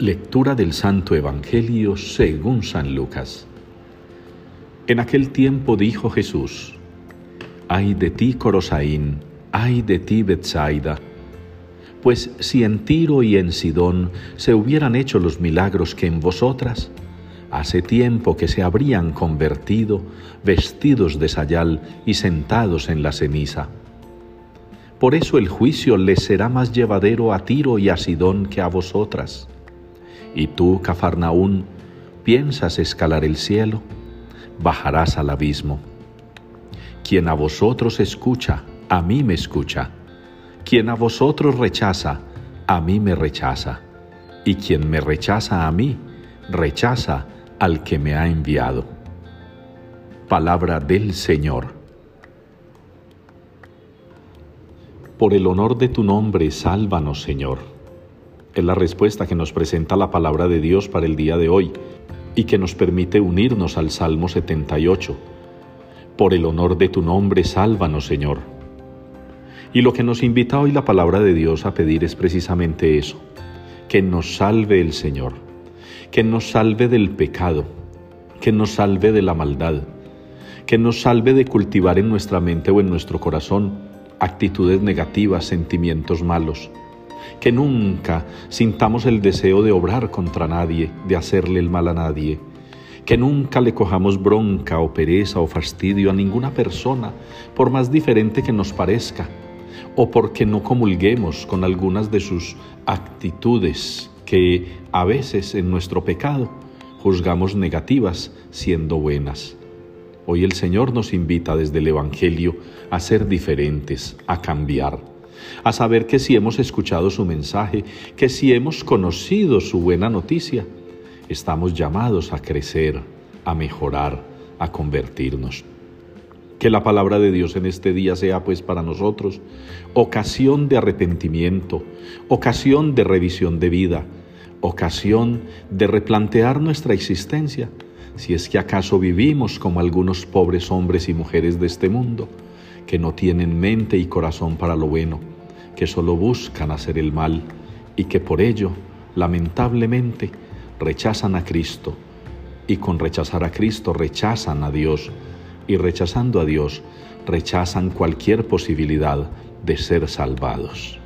Lectura del Santo Evangelio según San Lucas. En aquel tiempo dijo Jesús, Ay de ti, Corosaín, ay de ti, Betsaida, pues si en Tiro y en Sidón se hubieran hecho los milagros que en vosotras, hace tiempo que se habrían convertido vestidos de sayal y sentados en la ceniza. Por eso el juicio les será más llevadero a Tiro y a Sidón que a vosotras. Y tú, Cafarnaún, piensas escalar el cielo, bajarás al abismo. Quien a vosotros escucha, a mí me escucha. Quien a vosotros rechaza, a mí me rechaza. Y quien me rechaza a mí, rechaza al que me ha enviado. Palabra del Señor. Por el honor de tu nombre, sálvanos, Señor es la respuesta que nos presenta la palabra de Dios para el día de hoy y que nos permite unirnos al Salmo 78. Por el honor de tu nombre, sálvanos, Señor. Y lo que nos invita hoy la palabra de Dios a pedir es precisamente eso, que nos salve el Señor, que nos salve del pecado, que nos salve de la maldad, que nos salve de cultivar en nuestra mente o en nuestro corazón actitudes negativas, sentimientos malos que nunca sintamos el deseo de obrar contra nadie, de hacerle el mal a nadie, que nunca le cojamos bronca o pereza o fastidio a ninguna persona, por más diferente que nos parezca, o porque no comulguemos con algunas de sus actitudes que a veces en nuestro pecado juzgamos negativas siendo buenas. Hoy el Señor nos invita desde el Evangelio a ser diferentes, a cambiar a saber que si hemos escuchado su mensaje, que si hemos conocido su buena noticia, estamos llamados a crecer, a mejorar, a convertirnos. Que la palabra de Dios en este día sea pues para nosotros ocasión de arrepentimiento, ocasión de revisión de vida, ocasión de replantear nuestra existencia, si es que acaso vivimos como algunos pobres hombres y mujeres de este mundo, que no tienen mente y corazón para lo bueno, que solo buscan hacer el mal y que por ello, lamentablemente, rechazan a Cristo y con rechazar a Cristo rechazan a Dios y rechazando a Dios rechazan cualquier posibilidad de ser salvados.